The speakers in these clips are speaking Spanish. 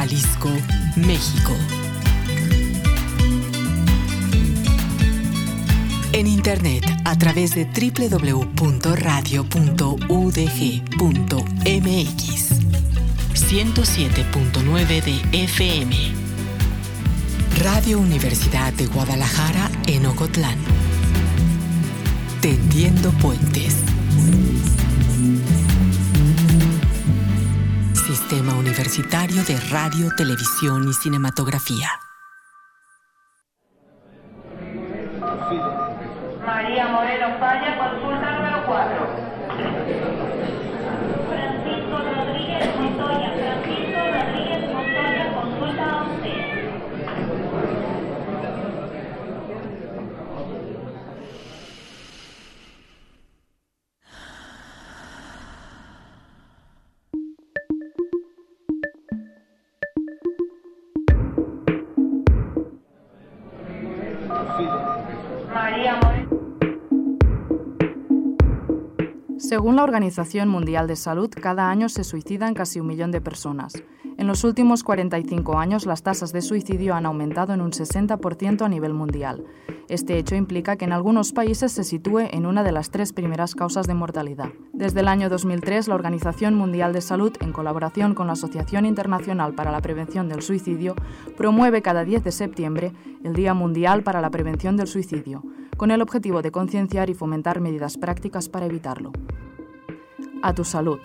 Jalisco, México. En internet a través de www.radio.udg.mx 107.9 de FM. Radio Universidad de Guadalajara en Ocotlán. Tendiendo puentes. Universitario de Radio, Televisión y Cinematografía. María Moreno Falla, consulta número 4. Según la Organización Mundial de Salud, cada año se suicidan casi un millón de personas. En los últimos 45 años, las tasas de suicidio han aumentado en un 60% a nivel mundial. Este hecho implica que en algunos países se sitúe en una de las tres primeras causas de mortalidad. Desde el año 2003, la Organización Mundial de Salud, en colaboración con la Asociación Internacional para la Prevención del Suicidio, promueve cada 10 de septiembre el Día Mundial para la Prevención del Suicidio, con el objetivo de concienciar y fomentar medidas prácticas para evitarlo. A tu salud.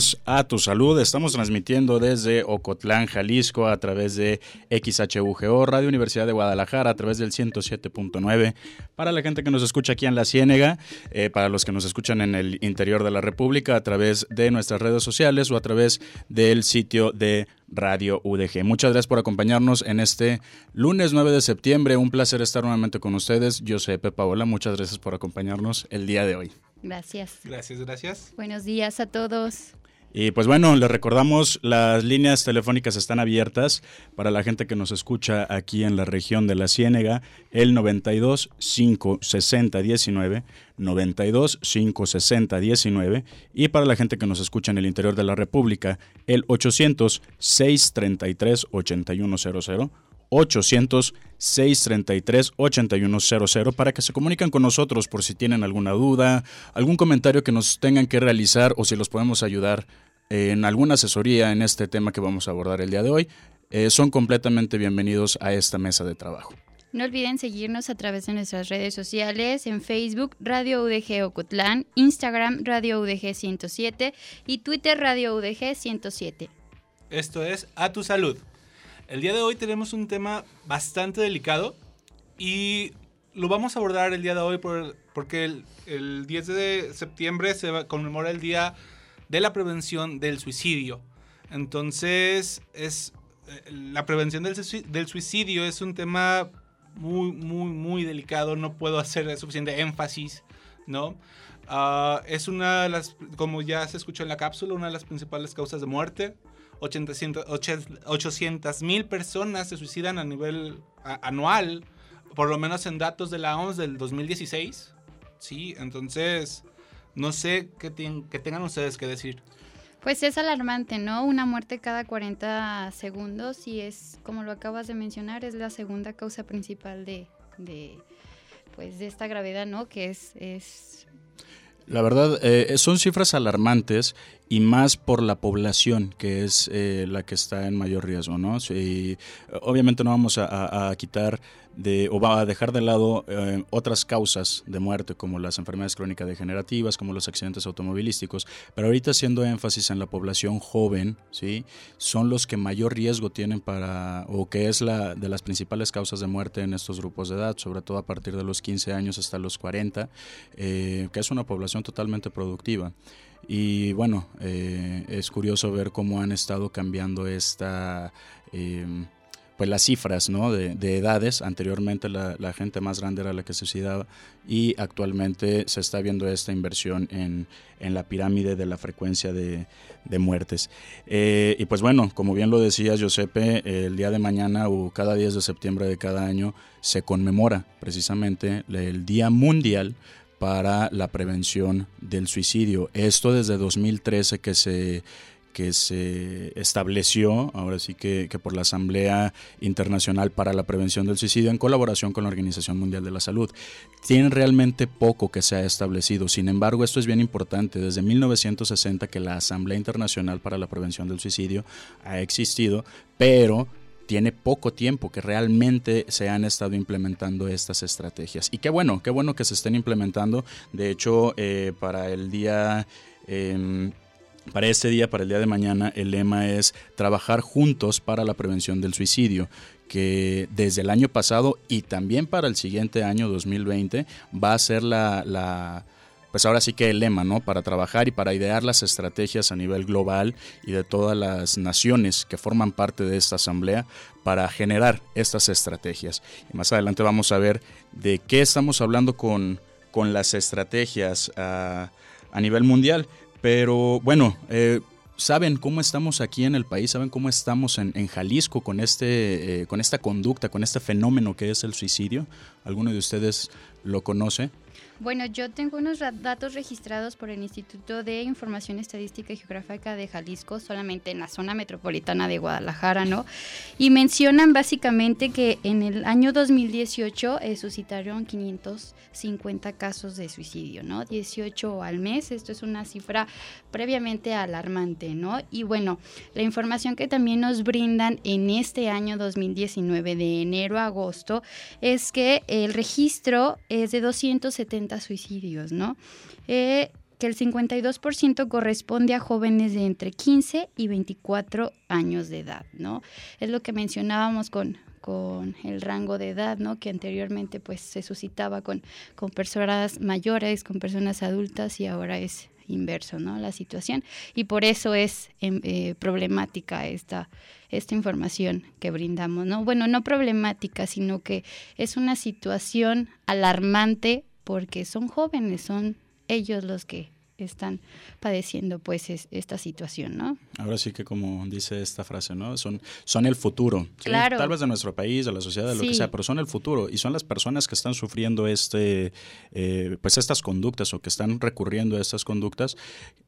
Bienvenidos a Tu Salud. Estamos transmitiendo desde Ocotlán, Jalisco, a través de XHUGO, Radio Universidad de Guadalajara, a través del 107.9. Para la gente que nos escucha aquí en La Ciénega, eh, para los que nos escuchan en el interior de la República, a través de nuestras redes sociales o a través del sitio de Radio UDG. Muchas gracias por acompañarnos en este lunes 9 de septiembre. Un placer estar nuevamente con ustedes. Yo soy Pepa Paola. Muchas gracias por acompañarnos el día de hoy. Gracias. Gracias, gracias. Buenos días a todos. Y pues bueno, les recordamos, las líneas telefónicas están abiertas para la gente que nos escucha aquí en la región de la Ciénega, el 92 560 19, 92 560 19, y para la gente que nos escucha en el interior de la República, el 800 633 8100. 800-633-8100 para que se comunican con nosotros por si tienen alguna duda, algún comentario que nos tengan que realizar o si los podemos ayudar en alguna asesoría en este tema que vamos a abordar el día de hoy. Eh, son completamente bienvenidos a esta mesa de trabajo. No olviden seguirnos a través de nuestras redes sociales en Facebook Radio UDG Ocotlán, Instagram Radio UDG 107 y Twitter Radio UDG 107. Esto es A Tu Salud. El día de hoy tenemos un tema bastante delicado y lo vamos a abordar el día de hoy por- porque el, el 10 de septiembre se conmemora el Día de la Prevención del Suicidio. Entonces, es, eh, la prevención del suicidio es un tema muy, muy, muy delicado. No puedo hacer suficiente énfasis, ¿no? Ah, es una de las, como ya se escuchó en la cápsula, una de las principales causas de muerte. 800 mil personas se suicidan a nivel anual, por lo menos en datos de la OMS del 2016. Sí, entonces no sé qué, tengan ustedes que decir. Pues es alarmante, ¿no? Una muerte cada 40 segundos y es, como lo acabas de mencionar, es la segunda causa principal de, de pues de esta gravedad, ¿no? Que es, es La verdad, eh, son cifras alarmantes y más por la población, que es eh, la que está en mayor riesgo, ¿no? Obviamente no vamos a quitar o va a dejar de lado eh, otras causas de muerte, como las enfermedades crónicas degenerativas, como los accidentes automovilísticos, pero ahorita haciendo énfasis en la población joven, ¿sí? Son los que mayor riesgo tienen para, o que es la de las principales causas de muerte en estos grupos de edad, sobre todo a partir de los 15 años hasta los 40, eh, que es una población totalmente productiva. Y bueno, eh, es curioso ver cómo han estado cambiando esta... pues las cifras ¿no? de, de edades. Anteriormente la, gente más grande era la que se suicidaba y actualmente se está viendo esta inversión en, en la pirámide de la frecuencia de, muertes. Eh, y pues bueno, como bien lo decía Giuseppe, el día de mañana o cada 10 de septiembre de cada año se conmemora precisamente el Día Mundial para la prevención del suicidio. Esto desde 2013 que se que se estableció, ahora sí que, que, por la Asamblea Internacional para la Prevención del Suicidio en colaboración con la Organización Mundial de la Salud. Tiene realmente poco que se ha establecido, sin embargo esto es bien importante, desde 1960 que la Asamblea Internacional para la Prevención del Suicidio ha existido, pero tiene poco tiempo que realmente se han estado implementando estas estrategias. Y qué bueno, qué bueno que se estén implementando. De hecho, eh, para el día... Eh, para este día, para el día de mañana, el lema es trabajar juntos para la prevención del suicidio, que desde el año pasado y también para el siguiente año 2020 va a ser la, pues ahora sí que el lema, ¿no? Para trabajar y para idear las estrategias a nivel global y de todas las naciones que forman parte de esta asamblea para generar estas estrategias. Y más adelante vamos a ver de qué estamos hablando con, con las estrategias a, a nivel mundial. Pero bueno, eh, ¿saben cómo estamos aquí en el país? ¿Saben cómo estamos en, Jalisco con, este, eh, con esta conducta, con este fenómeno que es el suicidio? ¿Alguno de ustedes lo conoce? Bueno, yo tengo unos datos registrados por el Instituto de Información Estadística y Geográfica de Jalisco, solamente en la zona metropolitana de Guadalajara, ¿no? Y mencionan básicamente que en el año 2018 eh, suscitaron 550 casos de suicidio, ¿no? 18 al mes, esto es una cifra previamente alarmante, ¿no? Y bueno, la información que también nos brindan en este año 2019, de enero a agosto, es que el registro es de 270 suicidios, ¿no? Eh, que el 52% corresponde a jóvenes de entre 15 y 24 años de edad, ¿no? Es lo que mencionábamos con, con el rango de edad, ¿no? Que anteriormente pues se suscitaba con, con personas mayores, con personas adultas y ahora es inverso, ¿no? La situación. Y por eso es eh, problemática esta, esta información que brindamos, ¿no? Bueno, no problemática, sino que es una situación alarmante porque son jóvenes, son ellos los que están padeciendo pues es, esta situación, ¿no? Ahora sí que como dice esta frase, ¿no? Son, son el futuro. ¿sí? Claro. Tal vez de nuestro país, de la sociedad, de lo Sí. que sea, pero son el futuro y son las personas que están sufriendo este, eh, pues estas conductas o que están recurriendo a estas conductas.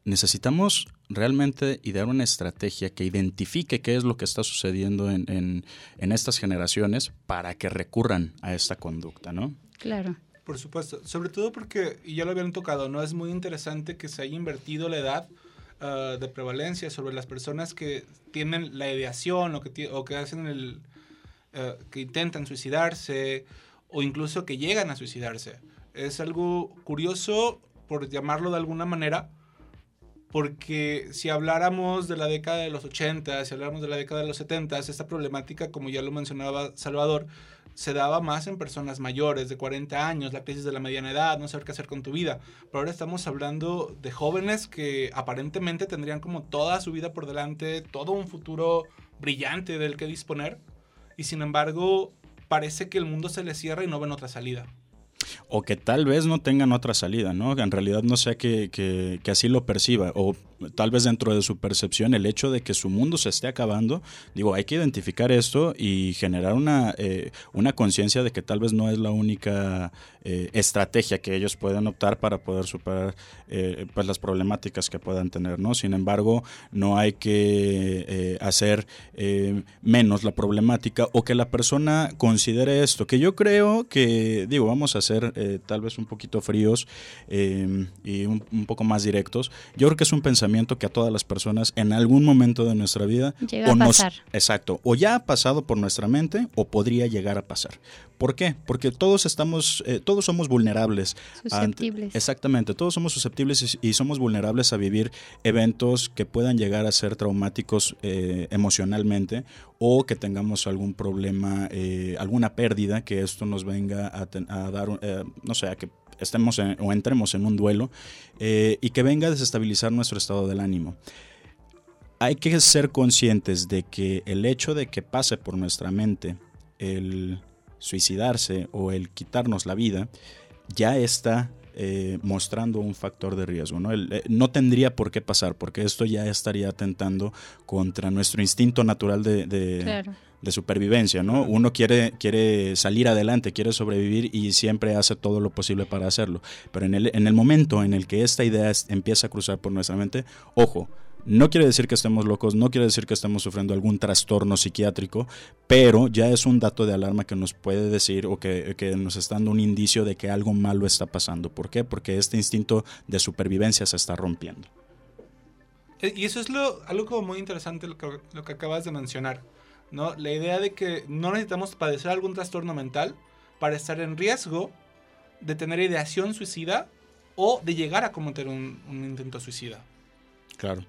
Necesitamos realmente idear una estrategia que identifique qué es lo que está sucediendo en, en, en estas generaciones para que recurran a esta conducta, ¿no? Claro. Por supuesto, sobre todo porque, y ya lo habían tocado, ¿no? Es muy interesante que se haya invertido la edad uh, de prevalencia sobre las personas que tienen la ideación o que, o que hacen el, uh, que intentan suicidarse o incluso que llegan a suicidarse. Es algo curioso, por llamarlo de alguna manera, porque si habláramos de la década de los 80, si habláramos de la década de los 70, esta problemática, como ya lo mencionaba Salvador, se daba más en personas mayores, de 40 años, la crisis de la mediana edad, no saber qué hacer con tu vida. Pero ahora estamos hablando de jóvenes que aparentemente tendrían como toda su vida por delante, todo un futuro brillante del que disponer, y sin embargo parece que el mundo se les cierra y no ven otra salida. O que tal vez no tengan otra salida, ¿no? En realidad no sea que, que, así lo perciba. O tal vez dentro de su percepción el hecho de que su mundo se esté acabando. Digo, hay que identificar esto y generar una, eh, una conciencia de que tal vez no es la única eh, estrategia que ellos pueden optar para poder superar eh, pues las problemáticas que puedan tener, ¿no? Sin embargo, no hay que eh, hacer eh, menos la problemática o que la persona considere esto, que yo creo que, digo, vamos a ser eh, tal vez un poquito fríos eh, y un, un, poco más directos. Yo creo que es un pensamiento que a todas las personas en algún momento de nuestra vida Llega a nos, pasar. exacto, o ya ha pasado por nuestra mente o podría llegar a pasar. ¿Por qué? Porque todos estamos, eh, todos somos vulnerables. Susceptibles. Ante, exactamente, todos somos susceptibles y, y, somos vulnerables a vivir eventos que puedan llegar a ser traumáticos eh, emocionalmente o que tengamos algún problema, eh, alguna pérdida que esto nos venga a, ten, a dar, no sé, a que estemos en- o entremos en un duelo y que venga a desestabilizar nuestro estado del ánimo. Hay que ser conscientes de que el hecho de que pase por nuestra mente el suicidarse o el quitarnos la vida ya está eh, mostrando un factor de riesgo. ¿no? El- eh, no tendría por qué pasar porque esto ya estaría atentando contra nuestro instinto natural de, de- Claro. de supervivencia, ¿no? Uno quiere, quiere salir adelante, quiere sobrevivir y siempre hace todo lo posible para hacerlo. Pero en el, en el momento en el que esta idea es- empieza a cruzar por nuestra mente, ojo, no quiere decir que estemos locos, no quiere decir que estemos sufriendo algún trastorno psiquiátrico, pero ya es un dato de alarma que nos puede decir o que, nos está dando un indicio de que algo malo está pasando. ¿Por qué? Porque este instinto de supervivencia se está rompiendo. Eh, Y eso es algo como muy interesante lo que, acabas de mencionar, ¿no? La idea de que no necesitamos padecer algún trastorno mental para estar en riesgo de tener ideación suicida o de llegar a cometer un intento suicida. Claro.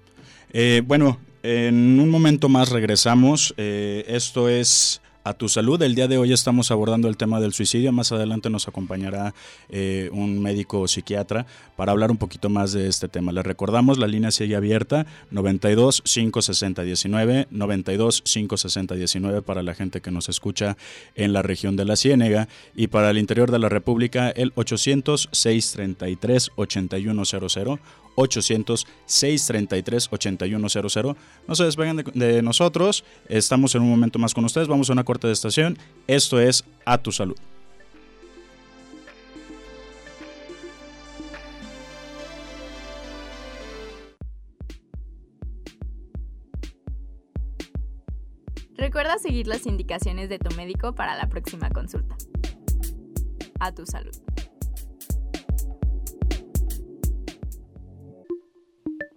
Eh, bueno, en un momento más regresamos. Eh, esto es a tu salud. El día de hoy estamos abordando el tema del suicidio. Más adelante nos acompañará eh, un médico psiquiatra para hablar un poquito más de este tema. Les recordamos, la línea sigue abierta 92 560 19, 92 560 19 para la gente que nos escucha en la región de la Ciénega y para el interior de la República el 800 633 8100 800-633-8100. No se despeguen de, de nosotros. Estamos en un momento más con ustedes. Vamos a una corte de estación. Esto es A Tu Salud. Recuerda seguir las indicaciones de tu médico para la próxima consulta. A tu salud.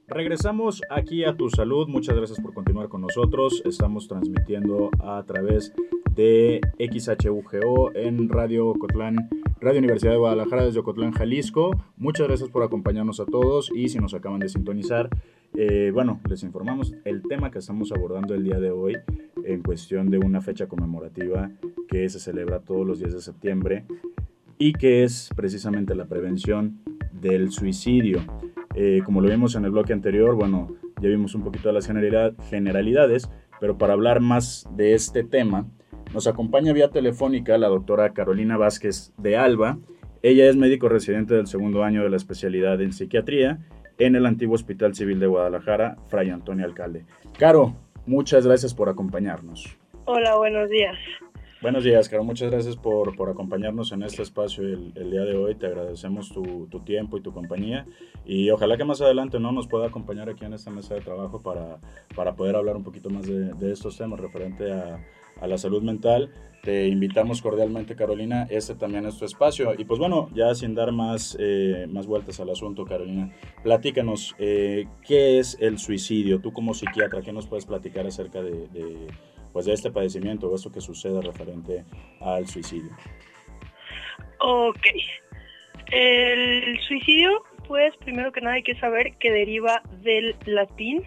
Regresamos aquí a Tu Salud. Muchas gracias por continuar con nosotros. Estamos transmitiendo a través de XHUGO en Radio Ocotlán, Radio Universidad de Guadalajara desde Ocotlán, Jalisco. Muchas gracias por acompañarnos a todos y si nos acaban de sintonizar, eh, bueno, les informamos el tema que estamos abordando el día de hoy en cuestión de una fecha conmemorativa que se celebra todos los días de septiembre y que es precisamente la prevención del suicidio. Eh, como lo vimos en el bloque anterior, bueno, ya vimos un poquito de las generalidad- generalidades, pero para hablar más de este tema, nos acompaña vía telefónica la doctora Carolina Vázquez de Alba. Ella es médico residente del segundo año de la especialidad en psiquiatría en el antiguo Hospital Civil de Guadalajara, Fray Antonio Alcalde. Caro, muchas gracias por acompañarnos. Hola, buenos días. Buenos días, Caro. Muchas gracias por, por acompañarnos en este espacio el, el día de hoy. Te agradecemos tu, tu tiempo y tu compañía. Y ojalá que más adelante no nos pueda acompañar aquí en esta mesa de trabajo para, para poder hablar un poquito más de, de estos temas referente a, a la salud mental. Te invitamos cordialmente, Carolina. Este también es tu espacio. Y pues bueno, ya sin dar más, eh, más vueltas al asunto, Carolina, platícanos, eh, ¿qué es el suicidio? Tú como psiquiatra, ¿qué nos puedes platicar acerca de, de, pues de este padecimiento o esto que sucede referente al suicidio? Ok. El suicidio, pues primero que nada hay que saber que deriva del latín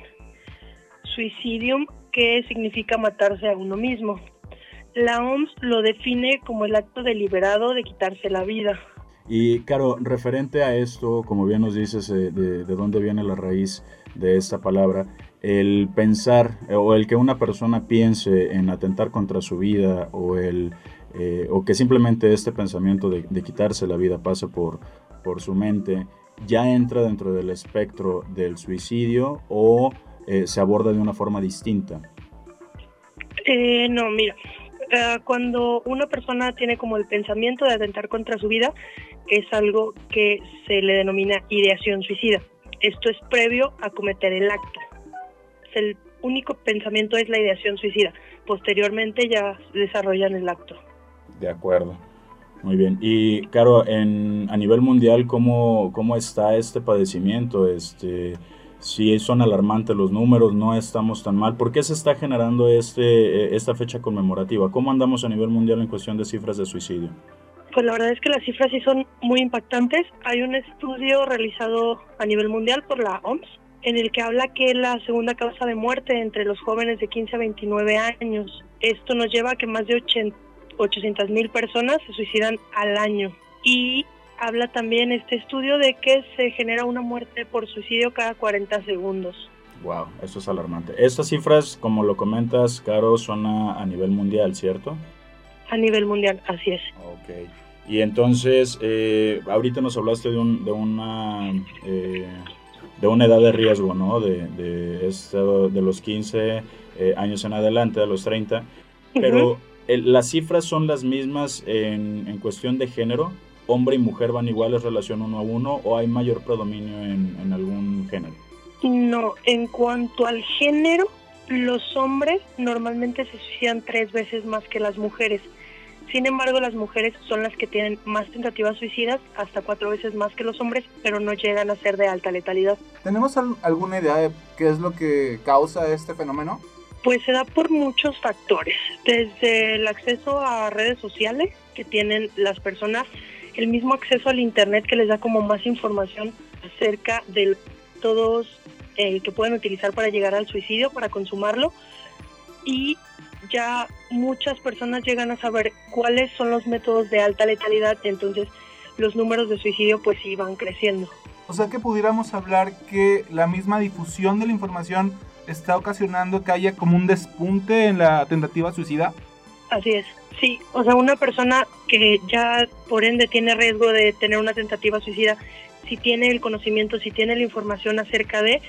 suicidium, que significa matarse a uno mismo. La OMS lo define como el acto deliberado de quitarse la vida. Y claro, referente a esto, como bien nos dices, eh, de, de dónde viene la raíz de esta palabra, el pensar eh, o el que una persona piense en atentar contra su vida o el eh, o que simplemente este pensamiento de, quitarse la vida pase por, por su mente, ya entra dentro del espectro del suicidio o eh, se aborda de una forma distinta. No, mira, cuando una persona tiene como el pensamiento de atentar contra su vida, es algo que se le denomina ideación suicida. Esto es previo a cometer el acto. El único pensamiento es la ideación suicida. Posteriormente ya desarrollan el acto. De acuerdo. Muy bien. Y, claro, en, a nivel mundial, ¿cómo, cómo está este padecimiento? Este, si son alarmantes los números, no estamos tan mal. ¿Por qué se está generando este, esta fecha conmemorativa? ¿Cómo andamos a nivel mundial en cuestión de cifras de suicidio? Pues la verdad es que las cifras sí son muy impactantes. Hay un estudio realizado a nivel mundial por la OMS en el que habla que la segunda causa de muerte entre los jóvenes de 15 a 29 años. Esto nos lleva a que más de 80 800 mil personas se suicidan al año y habla también este estudio de que se genera una muerte por suicidio cada 40 segundos. Wow, esto es alarmante. Estas cifras, como lo comentas, Caro, son a, a nivel mundial, ¿cierto? A nivel mundial, así es. Ok. Y entonces, eh, ahorita nos hablaste de, un, de una eh, de una edad de riesgo, ¿no? De, de, los 15 eh, años en adelante, a los 30. Pero el- las cifras son las mismas en, en cuestión de género. ¿Hombre y mujer van iguales relación uno a uno o hay mayor predominio en, en algún género? No, en cuanto al género, los hombres normalmente se suicidan tres veces más que las mujeres. Sin embargo, las mujeres son las que tienen más tentativas suicidas, hasta cuatro veces más que los hombres, pero no llegan a ser de alta letalidad. ¿Tenemos al- alguna idea de qué es lo que causa este fenómeno? Pues se da por muchos factores, desde el acceso a redes sociales que tienen las personas, el mismo acceso al Internet que les da como más información acerca de todos eh, que pueden utilizar para llegar al suicidio, para consumarlo, y ya muchas personas llegan a saber cuáles son los métodos de alta letalidad, entonces los números de suicidio pues sí van creciendo. O sea que pudiéramos hablar que la misma difusión de la información está ocasionando que haya como un despunte en la tentativa suicida. Así es. Sí, o sea, una persona que ya por ende tiene riesgo de tener una tentativa suicida, si tiene el conocimiento, si tiene la información acerca de,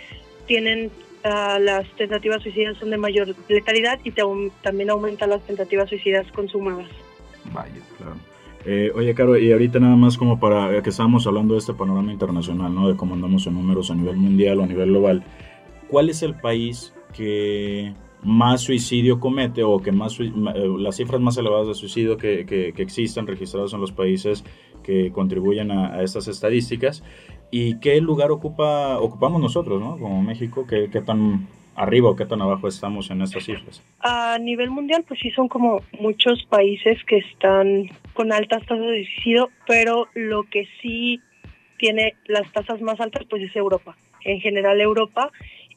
tienen ah, las tentativas suicidas son de mayor letalidad y te también aumentan las tentativas suicidas consumadas. Vaya. Claro. Eh, oye, Caro, y ahorita nada más como para que estábamos hablando de este panorama internacional, ¿no? De cómo andamos en números a nivel mundial o a nivel global. ¿Cuál es el país que más suicidio comete o que más eh, las cifras más elevadas de suicidio que, que, que existen registrados en los países que contribuyen a, a estas estadísticas? ¿Y qué lugar ocupa ocupamos nosotros, ¿no? Como México, ¿qué, qué tan arriba o qué tan abajo estamos en estas cifras? A nivel mundial, pues sí son como muchos países que están con altas tasas de suicidio, pero lo que sí tiene las tasas más altas, pues es Europa. En general Europa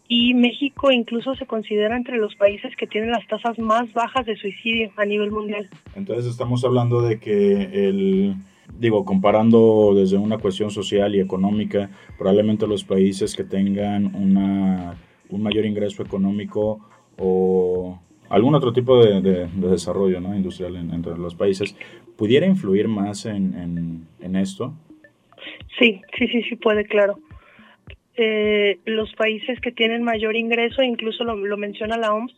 y México incluso se considera entre los países que tienen las tasas más bajas de suicidio a nivel mundial. Entonces estamos hablando de que el, digo, comparando desde una cuestión social y económica, probablemente los países que tengan una, un mayor ingreso económico o algún otro tipo de, de- de desarrollo ¿no? industrial en- entre los países, pudiera influir más en, en- en esto. Sí, sí, sí, sí puede, claro. Eh, los países que tienen mayor ingreso, incluso lo, lo menciona la OMS,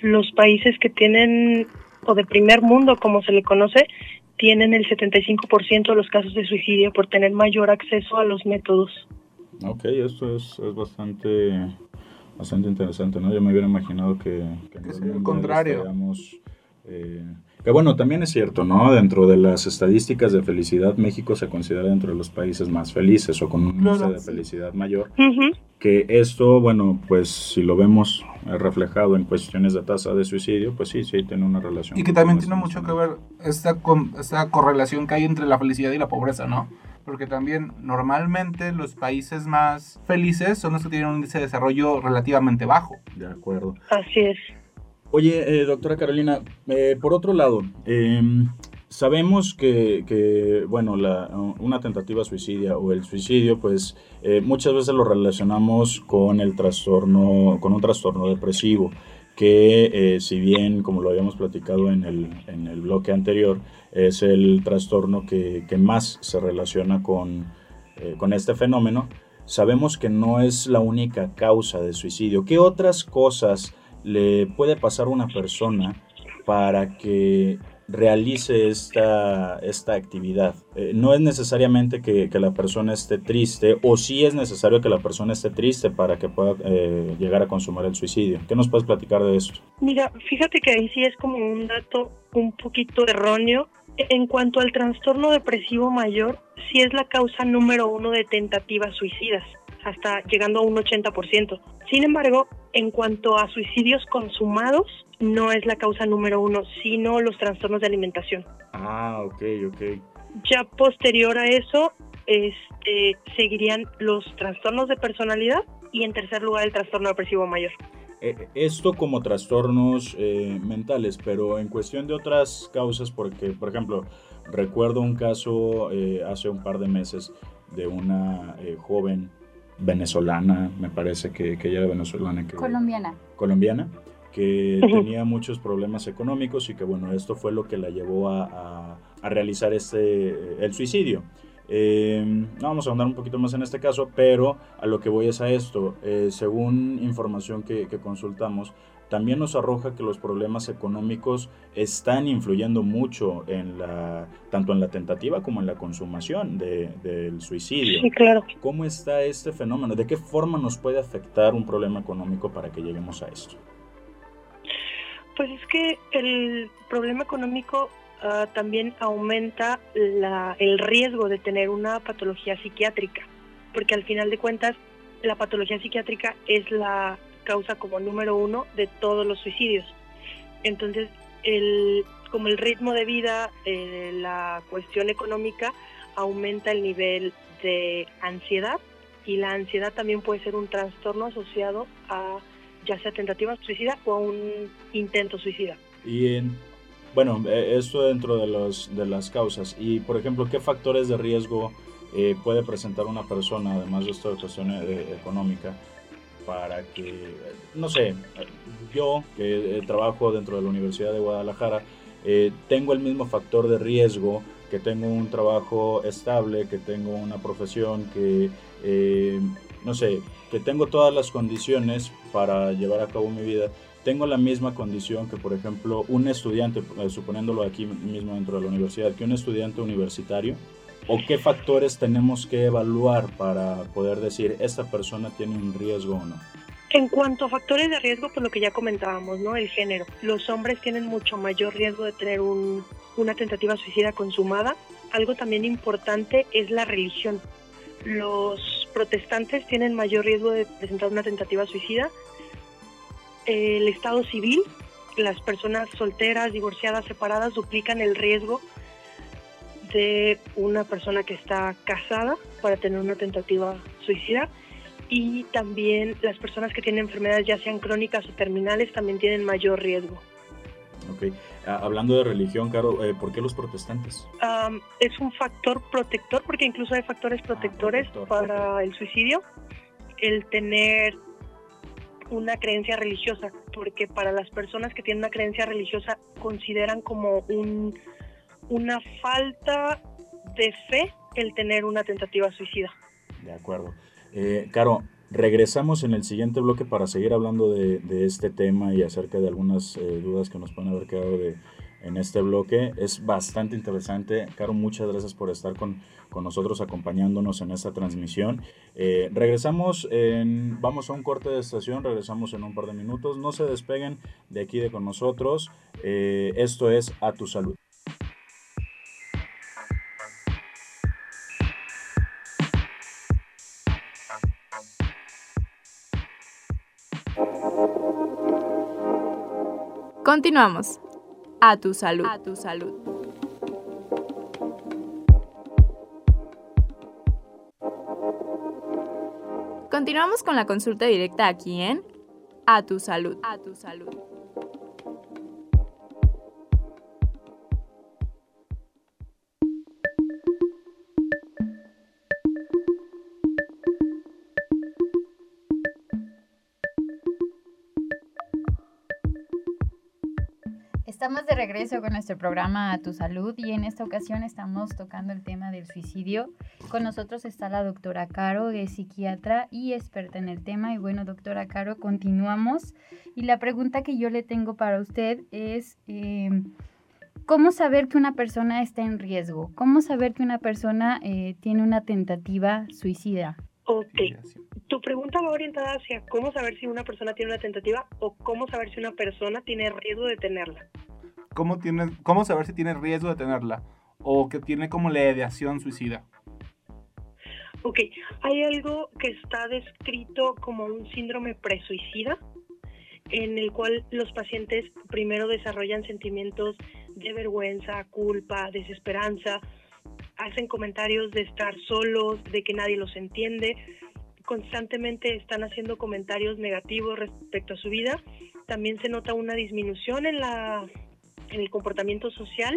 los países que tienen, o de primer mundo, como se le conoce, tienen el 75% de los casos de suicidio por tener mayor acceso a los métodos. Ok, esto es, es bastante, bastante interesante, ¿no? Yo me hubiera imaginado que, que Que sería el contrario. estaríamos, eh, que bueno, también es cierto, ¿no? Dentro de las estadísticas de felicidad, México se considera dentro de los países más felices o con un índice Claro, de felicidad mayor. Que esto, bueno, pues si lo vemos eh, reflejado en cuestiones de tasa de suicidio, pues sí, sí tiene una relación. Y que también tiene mucho que ver esta, con, esta correlación que hay entre la felicidad y la pobreza, ¿no? Porque también normalmente los países más felices son los que tienen un índice de desarrollo relativamente bajo. De acuerdo. Así es. Oye, eh, doctora Carolina, eh, por otro lado, eh, sabemos que, bueno, la, una tentativa suicidia o el suicidio, pues eh, muchas veces lo relacionamos con el trastorno, con un trastorno depresivo, que si bien, como lo habíamos platicado en el, en el bloque anterior, es el trastorno que, que más se relaciona con, con este fenómeno, sabemos que no es la única causa de suicidio. ¿Qué otras cosas le puede pasar a una persona para que realice esta, esta actividad? Eh, no es necesariamente que, que, la persona esté triste o sí es necesario que la persona esté triste para que pueda eh, llegar a consumar el suicidio. ¿Qué nos puedes platicar de esto? Mira, fíjate que ahí sí es como un dato un poquito erróneo. En cuanto al trastorno depresivo mayor, sí es la causa número uno de tentativas suicidas, hasta llegando a un 80%. Sin embargo, en cuanto a suicidios consumados, no es la causa número uno, sino los trastornos de alimentación. Ah, ok, ok. Ya posterior a eso, este, seguirían los trastornos de personalidad y en tercer lugar el trastorno depresivo mayor. Esto como trastornos eh, mentales, pero en cuestión de otras causas, porque, por ejemplo, Recuerdo un caso eh, hace un par de meses de una eh, joven venezolana, me parece que, que ella era venezolana. Que, Colombiana. Colombiana, que tenía muchos problemas económicos y que bueno, esto fue lo que la llevó a, a- a realizar este, eh, el suicidio. Eh, no vamos a ahondar un poquito más en este caso, pero a lo que voy es a esto. Eh, según información que, que consultamos, también nos arroja que los problemas económicos están influyendo mucho en la, tanto en la tentativa como en la consumación de- del suicidio. Sí, claro. ¿Cómo está este fenómeno? ¿De qué forma nos puede afectar un problema económico para que lleguemos a esto? Pues es que el problema económico ah, también aumenta la- el riesgo de tener una patología psiquiátrica, porque al final de cuentas la patología psiquiátrica es la causa como número uno de todos los suicidios. Entonces, el, como el ritmo de vida, la cuestión económica aumenta el nivel de ansiedad y la ansiedad también puede ser un trastorno asociado a ya sea tentativa suicida o a un intento suicida. Y en- bueno, eh, esto dentro de, los, de las causas. Y por ejemplo, ¿qué factores de riesgo eh, puede presentar una persona, además de esta cuestión eh, económica, para que, no sé, yo que eh, trabajo dentro de la Universidad de Guadalajara, eh, tengo el mismo factor de riesgo, que tengo un trabajo estable, que tengo una profesión, que, eh, no sé, que tengo todas las condiciones para llevar a cabo mi vida, tengo la misma condición que, por ejemplo, un estudiante, eh, suponiéndolo aquí mismo dentro de la universidad, que un estudiante universitario, o qué factores tenemos que evaluar para poder decir esta persona tiene un riesgo o no. En cuanto a factores de riesgo, pues lo que ya comentábamos, ¿no? El género. Los hombres tienen mucho mayor riesgo de tener un- una tentativa suicida consumada. Algo también importante es la religión. Los protestantes tienen mayor riesgo de presentar una tentativa suicida. El estado civil, las personas solteras, divorciadas, separadas, duplican el riesgo de una persona que está casada para tener una tentativa suicida y también las personas que tienen enfermedades ya sean crónicas o terminales también tienen mayor riesgo. Ok. Ah, hablando de religión, Caro, eh, ¿por qué los protestantes? Am, es un factor protector porque incluso hay factores protectores protector, para el suicidio, el tener una creencia religiosa, porque para las personas que tienen una creencia religiosa consideran como un, una falta de fe el tener una tentativa suicida. De acuerdo. Eh, Caro, regresamos en el siguiente bloque para seguir hablando de, este tema y acerca de algunas eh, dudas que nos pueden haber quedado de, en este bloque. Es bastante interesante. Caro, muchas gracias por estar con, con nosotros acompañándonos en esta transmisión. Eh, regresamos, en, vamos a un corte de estación, regresamos en un par de minutos. No se despeguen de aquí de con nosotros. Esto es A Tu Salud. Continuamos. A tu salud. A tu salud. Continuamos con la consulta directa aquí en A tu salud. A tu salud. Regreso con nuestro programa A Tu Salud y en esta ocasión estamos tocando el tema del suicidio. Con nosotros está la doctora Caro, que es psiquiatra y experta en el tema. Y bueno, doctora Caro, continuamos. Y la pregunta que yo le tengo para usted es, eh, ¿cómo saber que una persona está en riesgo? ¿Cómo saber que una persona eh, tiene una tentativa suicida? Ok, tu pregunta va orientada hacia cómo saber si una persona tiene una tentativa o cómo saber si una persona tiene riesgo de tenerla. ¿Cómo, tienes, ¿Cómo saber si tiene riesgo de tenerla? O que tiene como la ideación suicida. Ok, hay algo que está descrito como un síndrome presuicida, en el cual los pacientes primero desarrollan sentimientos de vergüenza, culpa, desesperanza, hacen comentarios de estar solos, de que nadie los entiende, constantemente están haciendo comentarios negativos respecto a su vida. También se nota una disminución en, la, en el comportamiento social.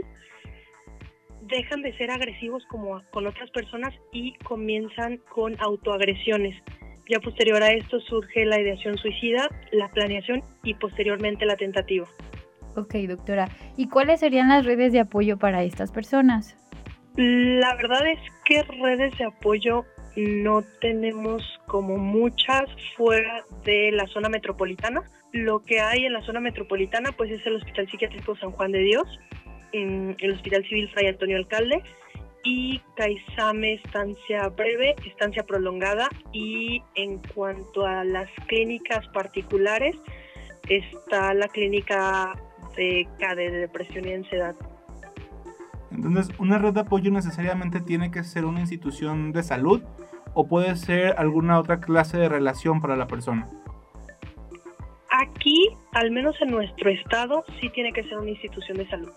dejan de ser agresivos como con otras personas y comienzan con autoagresiones. Ya posterior a esto surge la ideación suicida, la planeación y posteriormente la tentativa. Ok, doctora. ¿Y cuáles serían las redes de apoyo para estas personas? La verdad es que redes de apoyo no tenemos como muchas fuera de la zona metropolitana. Lo que hay en la zona metropolitana pues es el Hospital Psiquiátrico San Juan de Dios, el Hospital Civil Fray Antonio Alcalde y Caizame estancia breve, estancia prolongada y en cuanto a las clínicas particulares está la clínica de CADE de depresión y ansiedad. Entonces, ¿una red de apoyo necesariamente tiene que ser una institución de salud o puede ser alguna otra clase de relación para la persona? Aquí, al menos en nuestro estado, sí tiene que ser una institución de salud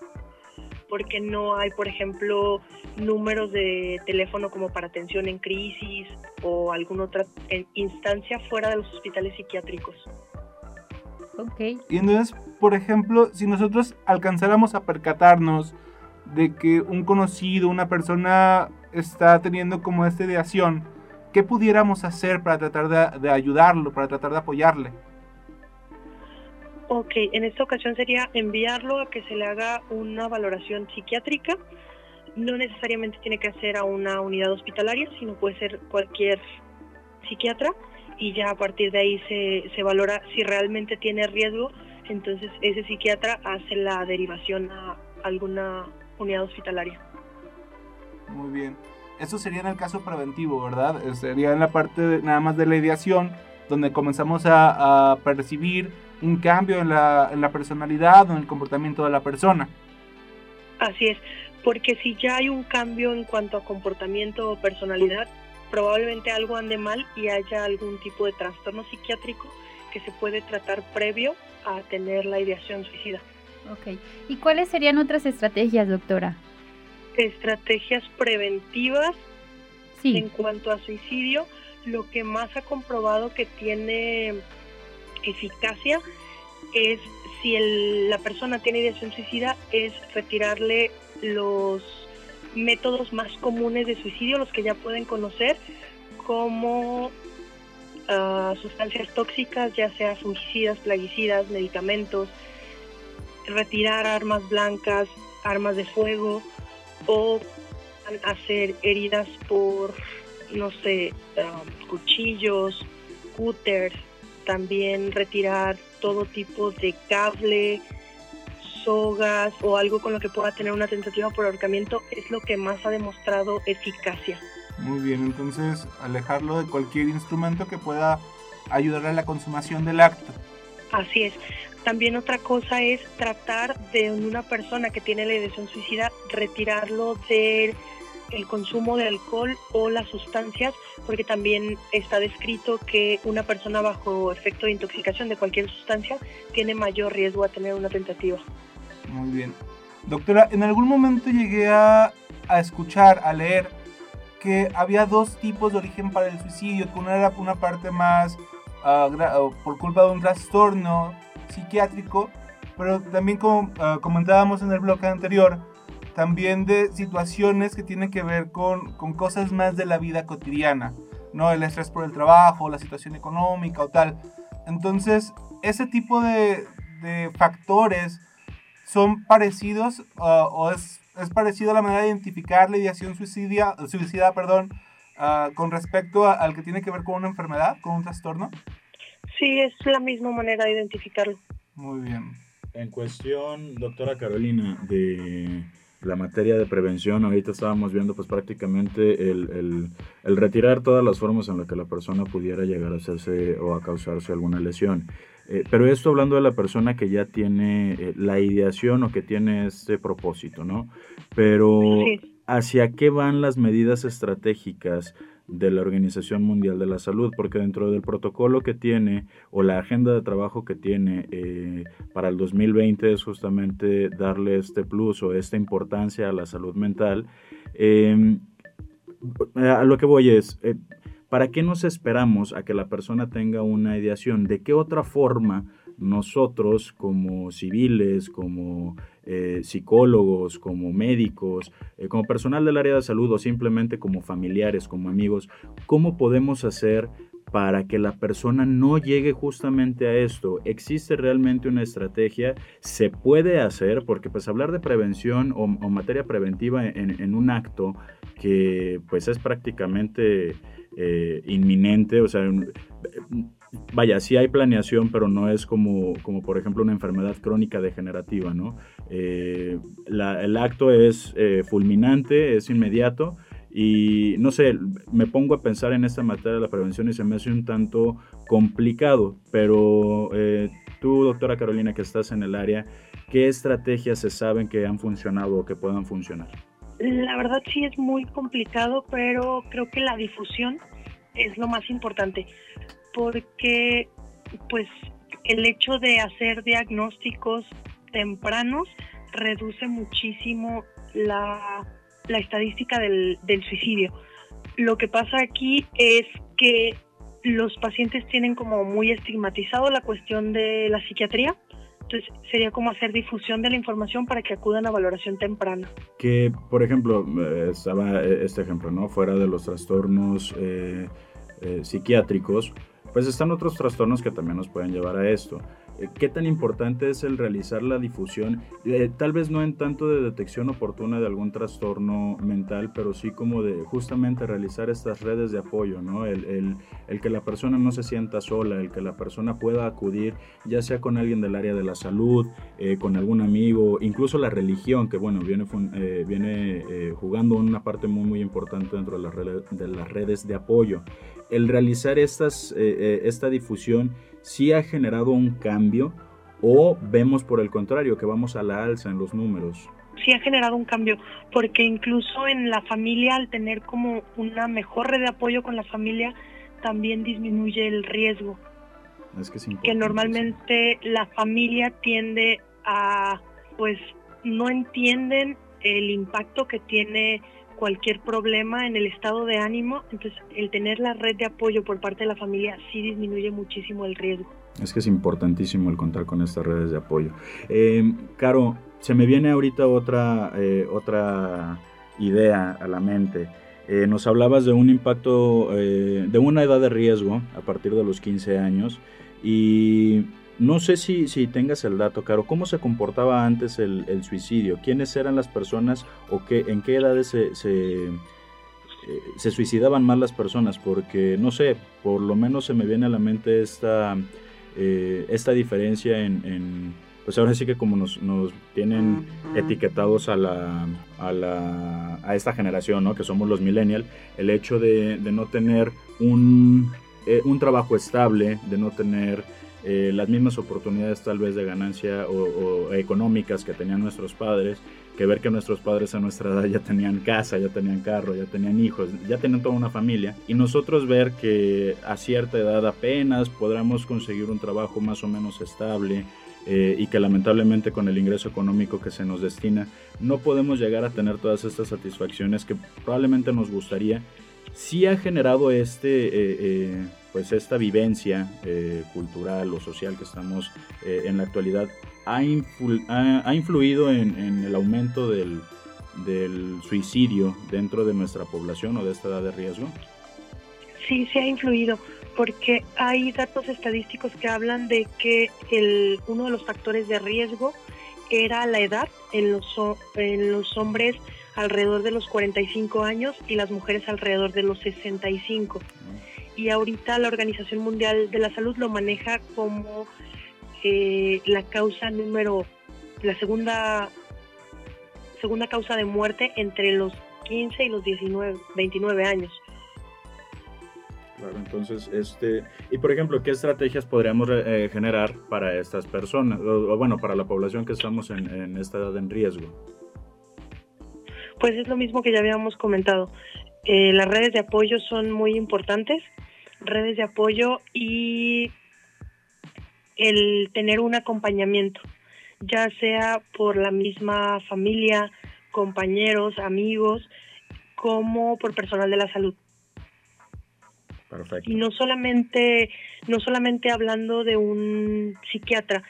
porque no hay, por ejemplo, números de teléfono como para atención en crisis o alguna otra instancia fuera de los hospitales psiquiátricos. Ok. Y entonces, por ejemplo, si nosotros alcanzáramos a percatarnos de que un conocido, una persona está teniendo como esta ideación, ¿qué pudiéramos hacer para tratar de, de ayudarlo, para tratar de apoyarle? Ok, en esta ocasión sería enviarlo a que se le haga una valoración psiquiátrica. No necesariamente tiene que hacer a una unidad hospitalaria, sino puede ser cualquier psiquiatra y ya a partir de ahí se, se valora si realmente tiene riesgo. Entonces ese psiquiatra hace la derivación a alguna unidad hospitalaria. Muy bien. Eso sería en el caso preventivo, ¿verdad? Sería en la parte nada más de la ideación, donde comenzamos a, a percibir un cambio en la, en la personalidad o en el comportamiento de la persona. Así es, porque si ya hay un cambio en cuanto a comportamiento o personalidad, probablemente algo ande mal y haya algún tipo de trastorno psiquiátrico que se puede tratar previo a tener la ideación suicida. Ok, ¿y cuáles serían otras estrategias, doctora? Estrategias preventivas sí. en cuanto a suicidio, lo que más ha comprobado que tiene eficacia es si el, la persona tiene ideación suicida es retirarle los métodos más comunes de suicidio, los que ya pueden conocer, como uh, sustancias tóxicas, ya sea fungicidas, plaguicidas, medicamentos, retirar armas blancas, armas de fuego o hacer heridas por, no sé, um, cuchillos, cúters, también retirar todo tipo de cable, sogas o algo con lo que pueda tener una tentativa por ahorcamiento es lo que más ha demostrado eficacia. Muy bien, entonces alejarlo de cualquier instrumento que pueda ayudar a la consumación del acto. Así es. También otra cosa es tratar de una persona que tiene la ideación suicida, retirarlo del el consumo de alcohol o las sustancias, porque también está descrito que una persona bajo efecto de intoxicación de cualquier sustancia tiene mayor riesgo a tener una tentativa. Muy bien. Doctora, en algún momento llegué a, a escuchar, a leer que había dos tipos de origen para el suicidio, que una era una parte más uh, por culpa de un trastorno psiquiátrico, pero también como uh, comentábamos en el bloque anterior, también de situaciones que tienen que ver con, con, cosas más de la vida cotidiana, ¿no? El estrés por el trabajo, la situación económica o tal. Entonces, ese tipo de, de factores son parecidos uh, o es, es, parecido a la manera de identificar la ideación suicidia, suicida perdón, uh, con respecto a, al que tiene que ver con una enfermedad, con un trastorno. Sí, es la misma manera de identificarlo. Muy bien. En cuestión, doctora Carolina, de la materia de prevención, ahorita estábamos viendo pues prácticamente el, el, el, retirar todas las formas en las que la persona pudiera llegar a hacerse o a causarse alguna lesión. Eh, pero esto hablando de la persona que ya tiene eh, la ideación o que tiene este propósito, ¿no? Pero sí. ¿hacia qué van las medidas estratégicas de la Organización Mundial de la Salud, porque dentro del protocolo que tiene o la agenda de trabajo que tiene eh, para el 2020 es justamente darle este plus o esta importancia a la salud mental. Eh, a lo que voy es, eh, ¿para qué nos esperamos a que la persona tenga una ideación? ¿De qué otra forma nosotros como civiles, como eh, psicólogos, como médicos, eh, como personal del área de salud o simplemente como familiares, como amigos, ¿cómo podemos hacer para que la persona no llegue justamente a esto. ¿Existe realmente una estrategia? ¿Se puede hacer? Porque pues hablar de prevención o, materia preventiva en, un acto que pues es prácticamente eh, inminente, o sea, vaya, sí hay planeación, pero no es como, como por ejemplo una enfermedad crónica degenerativa, ¿no? Eh, el acto es eh, fulminante, es inmediato y no sé, me pongo a pensar en esta materia de la prevención y se me hace un tanto complicado, pero eh, tú, doctora Carolina, que estás en el área, ¿qué estrategias se saben que han funcionado o que puedan funcionar? La verdad sí es muy complicado, pero creo que la difusión es lo más importante, porque pues el hecho de hacer diagnósticos tempranos reduce muchísimo la la estadística del, suicidio. Lo que pasa aquí es que los pacientes tienen como muy estigmatizado la cuestión de la psiquiatría. Entonces sería como hacer difusión de la información para que acudan a valoración temprana. Que, por ejemplo, eh, estaba este ejemplo, ¿no? Fuera de los trastornos eh, eh, psiquiátricos, pues están otros trastornos que también nos pueden llevar a esto. Eh, ¿Qué tan importante es el realizar la difusión? Eh, tal vez no en tanto de detección oportuna de algún trastorno mental, pero sí como de justamente realizar estas redes de apoyo, ¿no? El, que la persona no se sienta sola, el que la persona pueda acudir, ya sea con alguien del área de la salud, eh, con algún amigo, incluso la religión, que bueno, viene, viene jugando una parte muy, muy importante dentro de las redes de, las redes de apoyo. El realizar estas, esta difusión si ha generado un cambio o vemos por el contrario que vamos a la alza en los números? Sí ha generado un cambio, porque incluso en la familia, al tener como una mejor red de apoyo con la familia, también disminuye el riesgo. Es que, es que normalmente la familia tiende a, pues, no entienden el impacto que tiene cualquier problema en el estado de ánimo, entonces el tener la red de apoyo por parte de la familia sí disminuye muchísimo el riesgo. Es que es importantísimo el contar con estas redes de apoyo. Eh, Caro, se me viene ahorita otra, eh, otra idea a la mente. Eh, nos hablabas de un impacto, de una edad de riesgo a partir de los 15 años y no sé si, si tengas el dato, Caro, ¿cómo se comportaba antes el, suicidio? ¿Quiénes eran las personas o qué, en qué edades se, se, eh, se, suicidaban más las personas? Porque, no sé, por lo menos se me viene a la mente esta, eh, esta diferencia en, pues ahora sí que como nos, nos tienen etiquetados a, la, a, la, a esta generación, ¿no? que somos los millennials, el hecho de, de no tener un, eh, un trabajo estable, de no tener eh, las mismas oportunidades tal vez de ganancia o, económicas que tenían nuestros padres, que ver que nuestros padres a nuestra edad ya tenían casa, ya tenían carro, ya tenían hijos, ya tenían toda una familia, y nosotros ver que a cierta edad apenas podremos conseguir un trabajo más o menos estable, eh, y que lamentablemente con el ingreso económico que se nos destina no podemos llegar a tener todas estas satisfacciones que probablemente nos gustaría, sí ha generado este, eh, pues esta vivencia eh, cultural o social que estamos eh, en la actualidad ha, influido en, el aumento del, suicidio dentro de nuestra población o de esta edad de riesgo? Sí, sí ha influido, porque hay datos estadísticos que hablan de que el, uno de los factores de riesgo era la edad en los, en los hombres alrededor de los 45 años y las mujeres alrededor de los 65 y ahorita la Organización Mundial de la Salud lo maneja como eh, la causa número, la segunda, segunda causa de muerte entre los 15 y los 19, 29 años. Claro, entonces, este, y por ejemplo, ¿qué estrategias podríamos eh, generar para estas personas, o, bueno, para la población que estamos en, esta edad en riesgo? Pues es lo mismo que ya habíamos comentado. Eh, las redes de apoyo son muy importantes redes de apoyo y el tener un acompañamiento, ya sea por la misma familia, compañeros, amigos, como por personal de la salud. Perfecto. Y no solamente, no solamente hablando de un psiquiatra,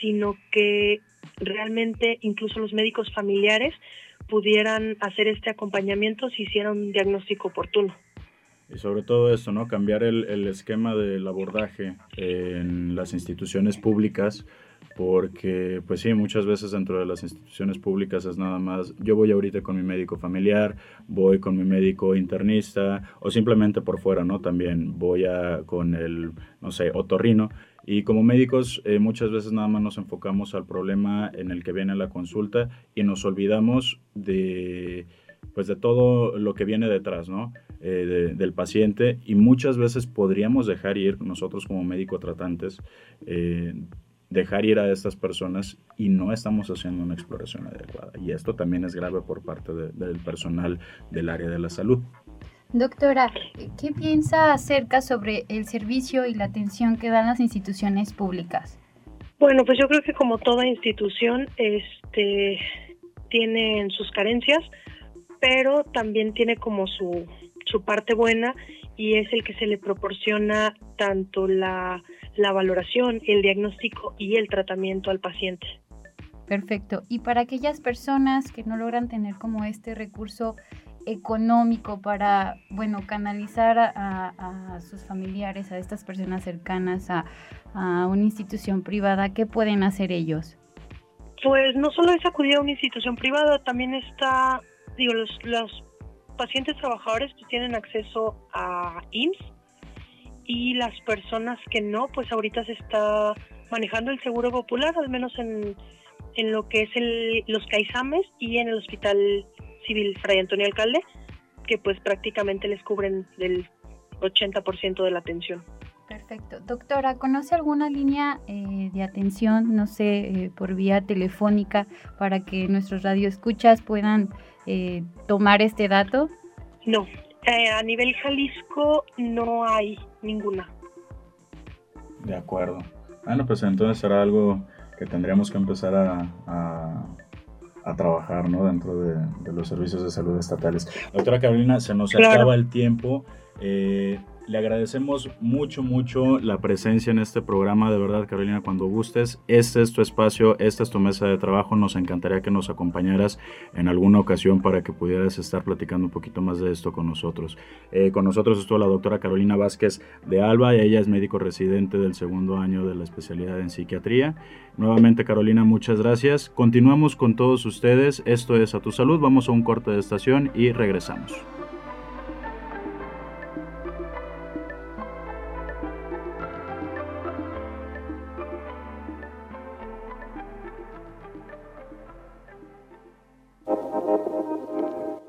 sino que realmente incluso los médicos familiares pudieran hacer este acompañamiento si hicieran un diagnóstico oportuno. Y sobre todo eso, ¿no? Cambiar el, el esquema del abordaje en las instituciones públicas, porque pues sí, muchas veces dentro de las instituciones públicas es nada más, yo voy ahorita con mi médico familiar, voy con mi médico internista, o simplemente por fuera, ¿no? También voy a, con el, no sé, otorrino, y como médicos eh, muchas veces nada más nos enfocamos al problema en el que viene la consulta y nos olvidamos de, pues de todo lo que viene detrás, ¿no? Eh, de- del paciente y muchas veces podríamos dejar ir nosotros como médico tratantes, eh, dejar ir a estas personas y no estamos haciendo una exploración adecuada. Y esto también es grave por parte de- del personal del área de la salud. Doctora, ¿qué piensa acerca sobre el servicio y la atención que dan las instituciones públicas? Bueno, pues yo creo que como toda institución, este tienen sus carencias, pero también tiene como su, su parte buena y es el que se le proporciona tanto la, la valoración, el diagnóstico y el tratamiento al paciente. Perfecto. Y para aquellas personas que no logran tener como este recurso económico para, bueno, canalizar a, a- sus familiares, a estas personas cercanas a, a una institución privada, ¿qué pueden hacer ellos? Pues no solo es acudir a una institución privada, también está, digo, los, los pacientes trabajadores pues tienen acceso a IMSS y las personas que no, pues ahorita se está manejando el seguro popular, al menos en, en lo que es el, los CAISAMES y en el Hospital Civil Fray Antonio Alcalde, que pues prácticamente les cubren del 80% de la atención. Perfecto. Doctora, ¿conoce alguna línea eh, de atención, no sé, eh, por vía telefónica, para que nuestros radioescuchas puedan eh, tomar este dato? No, eh, a nivel Jalisco no hay ninguna. De acuerdo. Bueno, pues entonces será algo que tendríamos que empezar a, a- a trabajar ¿no? dentro de, de los servicios de salud estatales. Doctora Carolina, se nos Claro. acaba el tiempo. Eh, le agradecemos mucho, mucho la presencia en este programa. De verdad, Carolina, cuando gustes, este es tu espacio, esta es tu mesa de trabajo. Nos encantaría que nos acompañaras en alguna ocasión para que pudieras estar platicando un poquito más de esto con nosotros. Eh, con nosotros estuvo la doctora Carolina Vázquez de Alba ella es médico residente del segundo año de la especialidad en psiquiatría. Nuevamente, Carolina, muchas gracias. Continuamos con todos ustedes. Esto es A Tu Salud. Vamos a un corte de estación y regresamos.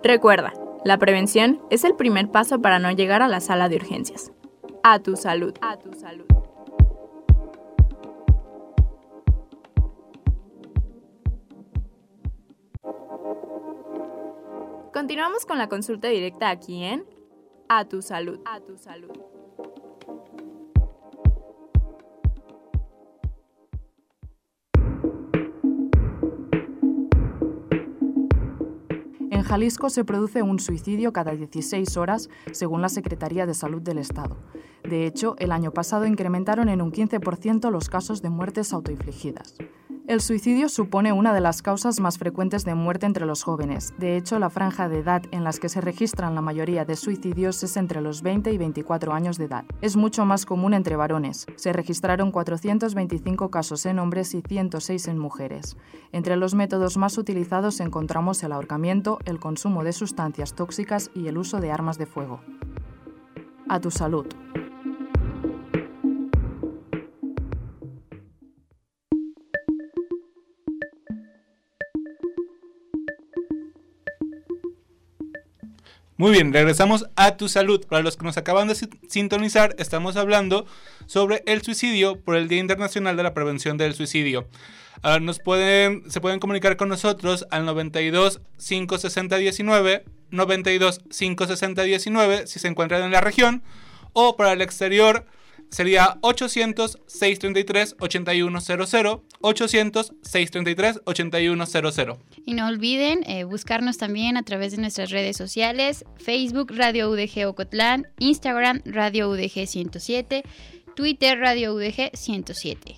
Recuerda, la prevención es el primer paso para no llegar a la sala de urgencias. A tu salud. A tu salud. Continuamos con la consulta directa aquí en A tu salud. A tu salud. Jalisco se produce un suicidio cada 16 horas, según la Secretaría de Salud del Estado. De hecho, el año pasado incrementaron en un 15% los casos de muertes autoinfligidas. El suicidio supone una de las causas más frecuentes de muerte entre los jóvenes. De hecho, la franja de edad en las que se registran la mayoría de suicidios es entre los 20 y 24 años de edad. Es mucho más común entre varones. Se registraron 425 casos en hombres y 106 en mujeres. Entre los métodos más utilizados encontramos el ahorcamiento, el consumo de sustancias tóxicas y el uso de armas de fuego. A tu salud. Muy bien, regresamos a tu salud. Para los que nos acaban de si- sintonizar, estamos hablando sobre el suicidio por el Día Internacional de la Prevención del Suicidio. Ah, nos pueden, se pueden comunicar con nosotros al 92 560 19, 92 560 19 si se encuentran en la región, o para el exterior sería 800-633-8100, 800-633-8100. Y no olviden eh, buscarnos también a través de nuestras redes sociales, Facebook Radio UDG Ocotlán, Instagram Radio UDG 107, Twitter Radio UDG 107.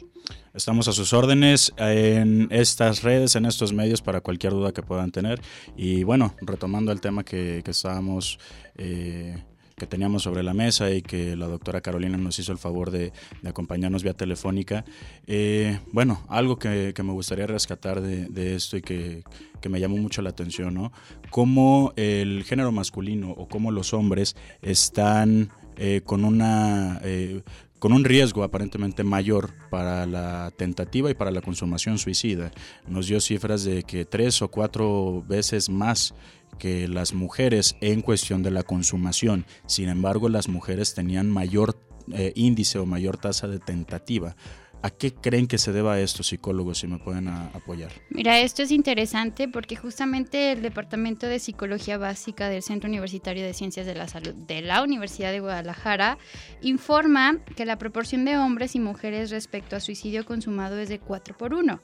Estamos a sus órdenes en estas redes, en estos medios, para cualquier duda que puedan tener. Y bueno, retomando el tema que, que estábamos... Eh, que teníamos sobre la mesa y que la doctora Carolina nos hizo el favor de, acompañarnos vía telefónica. Eh, bueno, algo que, me gustaría rescatar de, esto y que, que, me llamó mucho la atención, ¿no? Cómo el género masculino o cómo los hombres están eh, con una... Eh, con un riesgo aparentemente mayor para la tentativa y para la consumación suicida. Nos dio cifras de que tres o cuatro veces más que las mujeres en cuestión de la consumación. Sin embargo, las mujeres tenían mayor eh, índice o mayor tasa de tentativa. ¿A qué creen que se deba esto, psicólogos, si me pueden apoyar? Mira, esto es interesante porque justamente el Departamento de Psicología Básica del Centro Universitario de Ciencias de la Salud de la Universidad de Guadalajara informa que la proporción de hombres y mujeres respecto a suicidio consumado es de 4 por 1.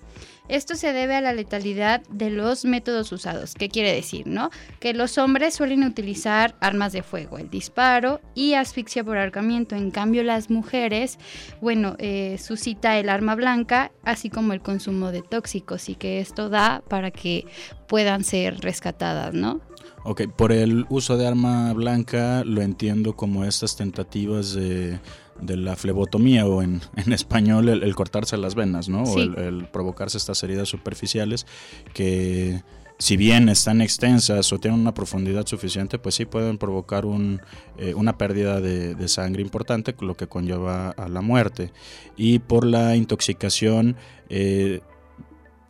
Esto se debe a la letalidad de los métodos usados. ¿Qué quiere decir, no? Que los hombres suelen utilizar armas de fuego, el disparo y asfixia por ahorcamiento. En cambio, las mujeres, bueno, eh, suscita el arma blanca, así como el consumo de tóxicos, y que esto da para que puedan ser rescatadas, ¿no? Ok, por el uso de arma blanca lo entiendo como estas tentativas de, de la flebotomía o en, en español el, el, cortarse las venas, ¿no? Sí. O el, el, provocarse estas heridas superficiales que si bien están extensas o tienen una profundidad suficiente, pues sí pueden provocar un, eh, una pérdida de, de, sangre importante, lo que conlleva a la muerte. Y por la intoxicación... Eh,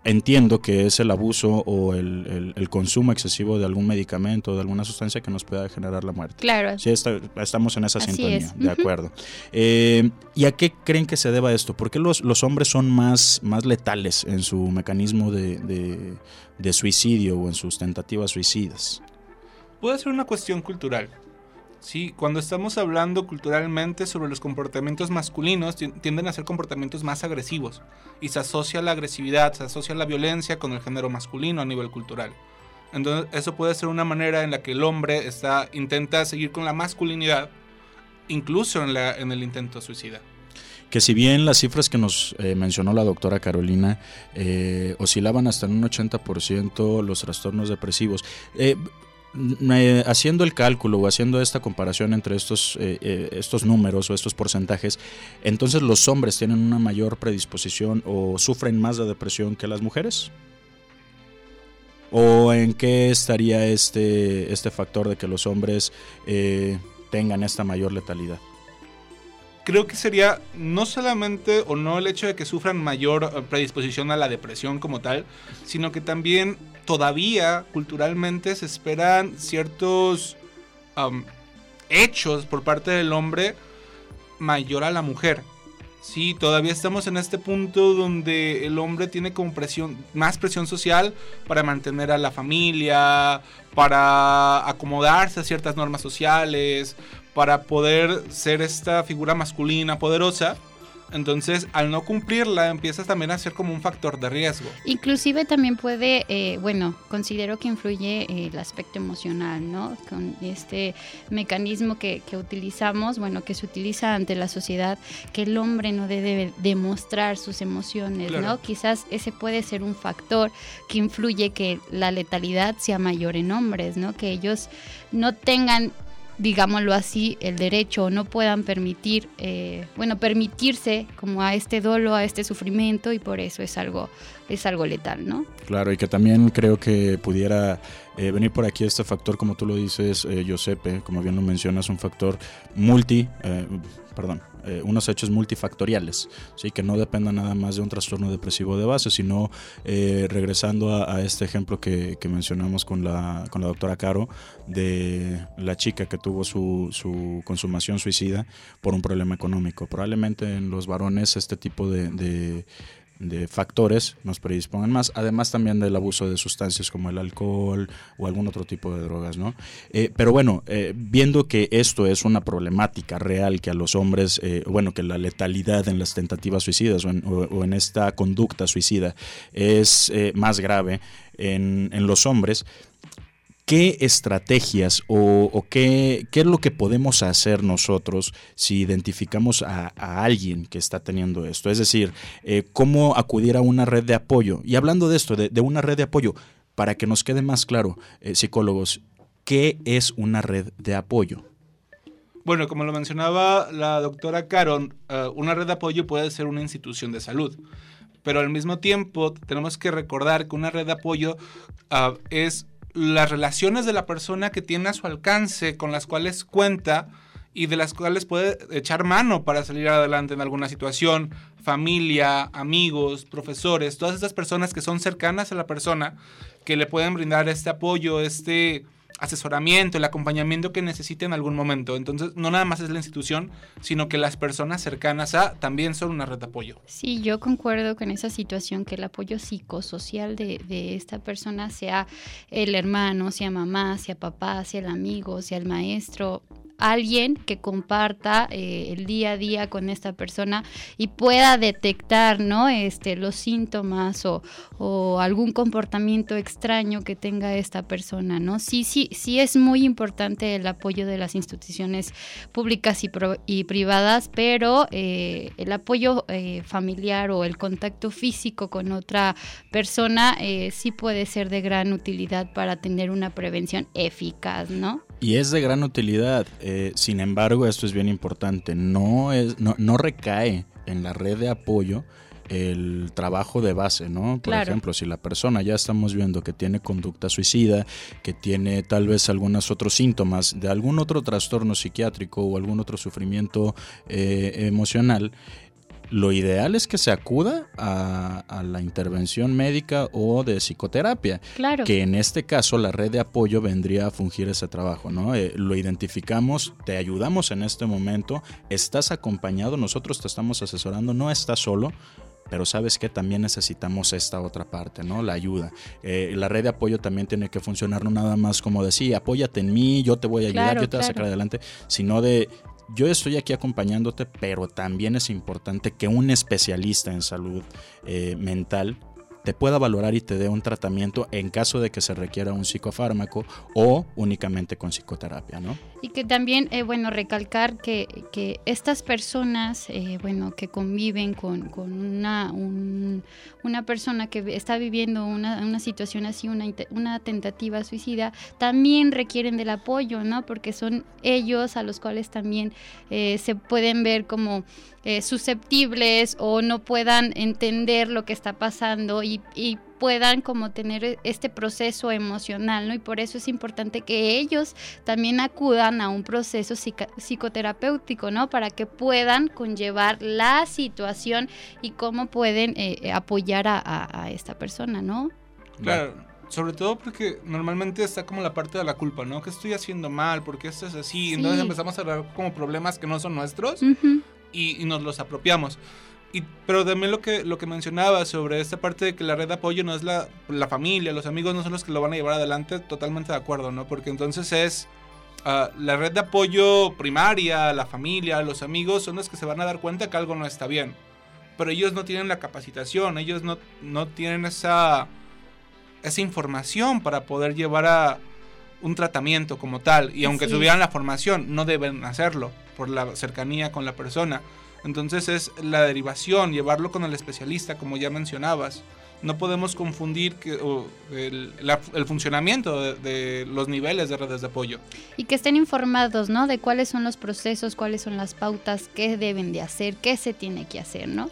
entiendo que es el abuso o el, el, el, consumo excesivo de algún medicamento o de alguna sustancia que nos pueda generar la muerte. Claro. Sí, está, estamos en esa Así sintonía, es. de acuerdo. Eh, ¿Y a qué creen que se deba esto? ¿Por qué los, los hombres son más, más letales en su mecanismo de, de, de suicidio o en sus tentativas suicidas? Puede ser una cuestión cultural. Sí, cuando estamos hablando culturalmente sobre los comportamientos masculinos, tienden a ser comportamientos más agresivos y se asocia la agresividad, se asocia la violencia con el género masculino a nivel cultural. Entonces, eso puede ser una manera en la que el hombre está, intenta seguir con la masculinidad, incluso en, la, en el intento suicida que si bien las cifras que nos eh, mencionó la doctora Carolina eh, oscilaban hasta en un 80% los trastornos depresivos, eh, haciendo el cálculo o haciendo esta comparación entre estos, eh, estos números o estos porcentajes, entonces los hombres tienen una mayor predisposición o sufren más de depresión que las mujeres. ¿O en qué estaría este, este factor de que los hombres eh, tengan esta mayor letalidad? creo que sería no solamente o no el hecho de que sufran mayor predisposición a la depresión como tal, sino que también todavía culturalmente se esperan ciertos hechos por parte del hombre mayor a la mujer. Sí, todavía estamos en este punto donde el hombre tiene como presión, más presión social para mantener a la familia, para acomodarse a ciertas normas sociales, para poder ser esta figura masculina poderosa. Entonces, al no cumplirla, empiezas también a ser como un factor de riesgo. Inclusive también puede, eh, bueno, considero que influye eh, el aspecto emocional, ¿no? Con este mecanismo que, que, utilizamos, bueno, que se utiliza ante la sociedad, que el hombre no debe demostrar sus emociones, claro. ¿no? Quizás ese puede ser un factor que influye que la letalidad sea mayor en hombres, ¿no? Que ellos no tengan digámoslo así, el derecho no puedan permitir, eh, bueno, permitirse como a este dolo, a este sufrimiento y por eso es algo, es algo letal, ¿no? Claro, y que también creo que pudiera eh, venir por aquí este factor, como tú lo dices, eh, Giuseppe, como bien lo mencionas, un factor multi, eh, perdón, eh, unos hechos multifactoriales, ¿sí? que no dependan nada más de un trastorno depresivo de base, sino eh, regresando a, este ejemplo que, mencionamos con la, con la doctora Caro, de la chica que tuvo su, su, consumación suicida por un problema económico. Probablemente en los varones este tipo de de factores nos predispongan más, además también del abuso de sustancias como el alcohol o algún otro tipo de drogas, ¿no? Eh, pero bueno, eh, viendo que esto es una problemática real que a los hombres, eh, bueno, que la letalidad en las tentativas suicidas o en, esta conducta suicida es eh, más grave en los hombres, ¿Qué estrategias o, qué, qué es lo que podemos hacer nosotros si identificamos a, alguien que está teniendo esto? Es decir, eh, cómo acudir a una red de apoyo. Y hablando de esto, de, de una red de apoyo, para que nos quede más claro, eh, psicólogos, ¿qué es una red de apoyo? Bueno, como lo mencionaba la doctora Caron, eh, una red de apoyo puede ser una institución de salud, pero al mismo tiempo tenemos que recordar que una red de apoyo ah, es las relaciones de la persona que tiene a su alcance, con las cuales cuenta y de las cuales puede echar mano para salir adelante en alguna situación, familia, amigos, profesores, todas estas personas que son cercanas a la persona, que le pueden brindar este apoyo, este asesoramiento, el acompañamiento que necesite en algún momento. Entonces, no nada más es la institución, sino que las personas cercanas a también son una red de apoyo. Sí, yo concuerdo con esa situación, que el apoyo psicosocial de, de esta persona sea el hermano, sea mamá, sea papá, sea el amigo, sea el maestro, alguien que comparta eh, el día a día con esta persona y pueda detectar no este los síntomas o, o algún comportamiento extraño que tenga esta persona no sí sí sí es muy importante el apoyo de las instituciones públicas y, privadas pero eh, el apoyo eh, familiar o el contacto físico con otra persona sí puede ser de gran utilidad para tener una prevención eficaz no Y es de gran utilidad. eh, sin embargo, esto es bien importante. No, es, no, no recae en la red de apoyo el trabajo de base, ¿no? Por Claro. ejemplo, si la persona ya estamos viendo que tiene conducta suicida, que tiene tal vez algunos otros síntomas de algún otro trastorno psiquiátrico o algún otro sufrimiento eh, emocional, lo ideal es que se acuda a, a la intervención médica o de psicoterapia. Claro. Que en este caso la red de apoyo vendría a fungir ese trabajo, ¿no? Eh, lo identificamos, te ayudamos en este momento, estás acompañado, nosotros te estamos asesorando, no estás solo. Pero sabes que también necesitamos esta otra parte, ¿no? La ayuda. Eh, la red de apoyo también tiene que funcionar no nada más como de sí, apóyate en mí, yo te voy a ayudar, Claro, yo te voy a sacar claro. adelante, sino de yo estoy aquí acompañándote, pero también es importante que un especialista en salud eh, mental te pueda valorar y te dé un tratamiento en caso de que se requiera un psicofármaco o únicamente con psicoterapia, ¿no? Y que también, eh, bueno, recalcar que, que estas personas, eh, bueno, que conviven con, con una, un- una persona que está viviendo una, una situación así, una, una tentativa suicida, también requieren del apoyo, ¿no? Porque son ellos a los cuales también eh, se pueden ver como eh, susceptibles o no puedan entender lo que está pasando y, y puedan como tener este proceso emocional, ¿no? Y por eso es importante que ellos también acudan a un proceso psica- psicoterapéutico, ¿no? Para que puedan conllevar la situación y cómo pueden eh, eh, apoyar a, a- a esta persona, ¿no? Claro, sobre todo porque normalmente está como la parte de la culpa, ¿no? ¿Qué estoy haciendo mal? ¿Por qué esto es así? Sí. Entonces empezamos a hablar como problemas que no son nuestros y, y nos los apropiamos. Y, pero también lo que, lo que mencionaba sobre esta parte de que la red de apoyo no es la, la familia, los amigos no son los que lo van a llevar adelante, totalmente de acuerdo, ¿no? Porque entonces es ah, la red de apoyo primaria, la familia, los amigos son los que se van a dar cuenta que algo no está bien. Pero ellos no tienen la capacitación, ellos no, no tienen esa, esa información para poder llevar a un tratamiento como tal. Y aunque tuvieran la formación, no deben hacerlo por la cercanía con la persona. Entonces es la derivación, llevarlo con el especialista, como ya mencionabas. No podemos confundir que, el funcionamiento de, de los niveles de redes de apoyo. Y que estén informados, ¿no? De cuáles son los procesos, cuáles son las pautas, qué deben de hacer, qué se tiene que hacer, ¿no?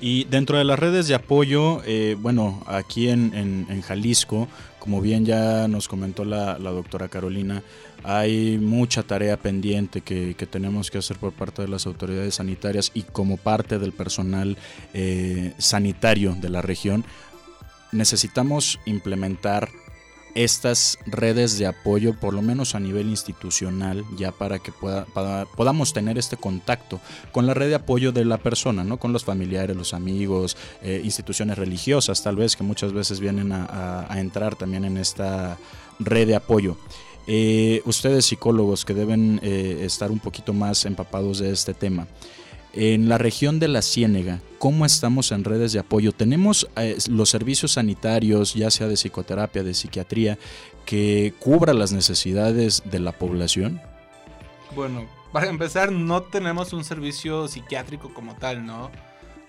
Y dentro de las redes de apoyo, eh, bueno, aquí en, Jalisco, como bien ya nos comentó la, la doctora Carolina, hay mucha tarea pendiente que, que tenemos que hacer por parte de las autoridades sanitarias y como parte del personal eh, sanitario de la región. Necesitamos implementar estas redes de apoyo, por lo menos a nivel institucional, ya para que pueda, podamos tener este contacto con la red de apoyo de la persona, ¿no? Con los familiares, los amigos, eh, instituciones religiosas, tal vez, que muchas veces vienen a entrar también en esta red de apoyo. Eh, ustedes psicólogos que deben eh, estar un poquito más empapados de este tema. En la región de la Ciénega, ¿cómo estamos en redes de apoyo? ¿Tenemos eh, los servicios sanitarios, ya sea de psicoterapia, de psiquiatría, que cubra las necesidades de la población? Bueno, para empezar, no tenemos un servicio psiquiátrico como tal, ¿no?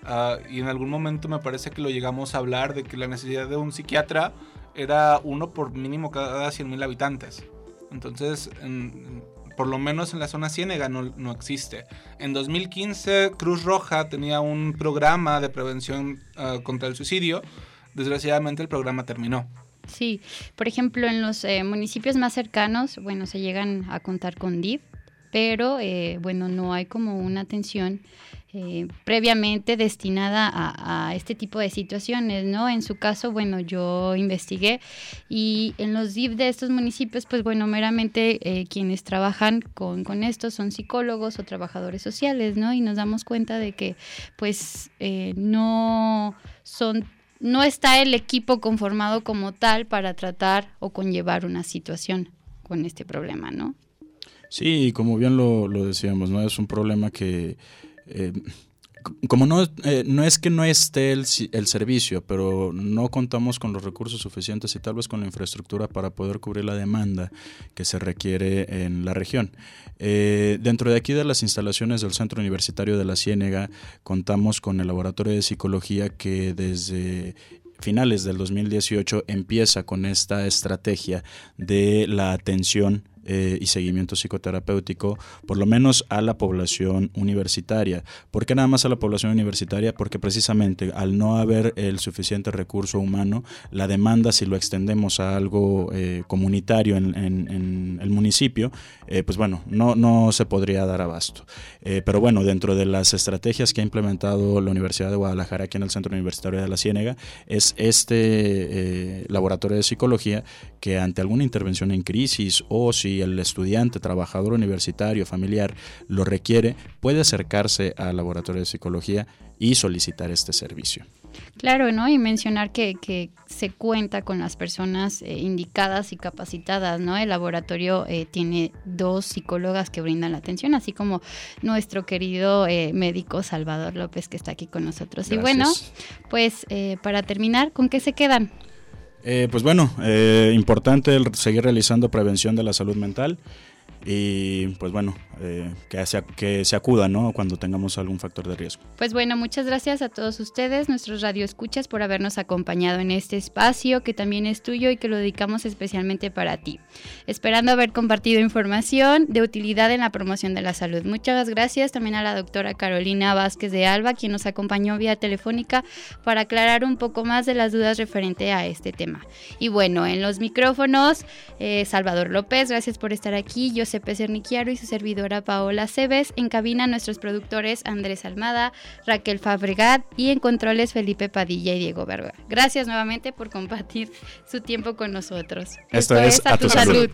Ah, y en algún momento me parece que lo llegamos a hablar de que la necesidad de un psiquiatra era uno por mínimo cada 100.000 habitantes. Entonces, en- por lo menos en la zona ciénega no, no existe. En 2015, Cruz Roja tenía un programa de prevención ah, contra el suicidio. Desgraciadamente el programa terminó. Sí, por ejemplo, en los eh, municipios más cercanos, bueno, se llegan a contar con DIF, pero eh, bueno, no hay como una atención eh, previamente destinada a, este tipo de situaciones, ¿no? En su caso, bueno, yo investigué y en los DIF de estos municipios, pues bueno, meramente eh, quienes trabajan con, con esto son psicólogos o trabajadores sociales, ¿no? Y nos damos cuenta de que pues eh, no son no está el equipo conformado como tal para tratar o conllevar una situación con este problema, ¿no? Sí, como bien lo, lo decíamos, ¿no? Es un problema que, eh, como no, eh, no es que no esté el, el servicio, pero no contamos con los recursos suficientes y tal vez con la infraestructura para poder cubrir la demanda que se requiere en la región. Eh, dentro de aquí de las instalaciones del Centro Universitario de la Ciénega, contamos con el Laboratorio de Psicología que desde finales del 2018 empieza con esta estrategia de la atención eh, y seguimiento psicoterapéutico, por lo menos a la población universitaria. ¿Por qué nada más a la población universitaria? Porque precisamente al no haber el suficiente recurso humano, la demanda, si lo extendemos a algo eh, comunitario en, el municipio, eh, pues bueno, no, no se podría dar abasto. Pero bueno, dentro de las estrategias que ha implementado la Universidad de Guadalajara aquí en el Centro Universitario de la Ciénega, es este laboratorio de psicología que ante alguna intervención en crisis o si el estudiante, trabajador universitario, familiar lo requiere, puede acercarse al laboratorio de psicología y solicitar este servicio. Claro, ¿no? Y mencionar que, que se cuenta con las personas eh, indicadas y capacitadas, ¿no? El laboratorio eh, tiene dos psicólogas que brindan la atención, así como nuestro querido eh, médico Salvador López que está aquí con nosotros. Y bueno, pues para terminar, ¿con qué se quedan? Eh, pues bueno, eh, importante seguir realizando prevención de la salud mental y pues bueno, eh, que, se, que se acuda ¿no? cuando tengamos algún factor de riesgo. Pues bueno, muchas gracias a todos ustedes, nuestros radioescuchas, por habernos acompañado en este espacio que también es tuyo y que lo dedicamos especialmente para ti. Esperando haber compartido información de utilidad en la promoción de la salud. Muchas gracias también a la doctora Carolina Vázquez de Alba, quien nos acompañó vía telefónica para aclarar un poco más de las dudas referente a este tema. Y bueno, en los micrófonos, eh, Salvador López, gracias por estar aquí, Josepe Cerniquiaro y su servidora Paola Cebes. En cabina nuestros productores Andrés Almada, Raquel Fabregat y en controles Felipe Padilla y Diego Verga. Gracias nuevamente por compartir su tiempo con nosotros. Esto es A Tu Salud.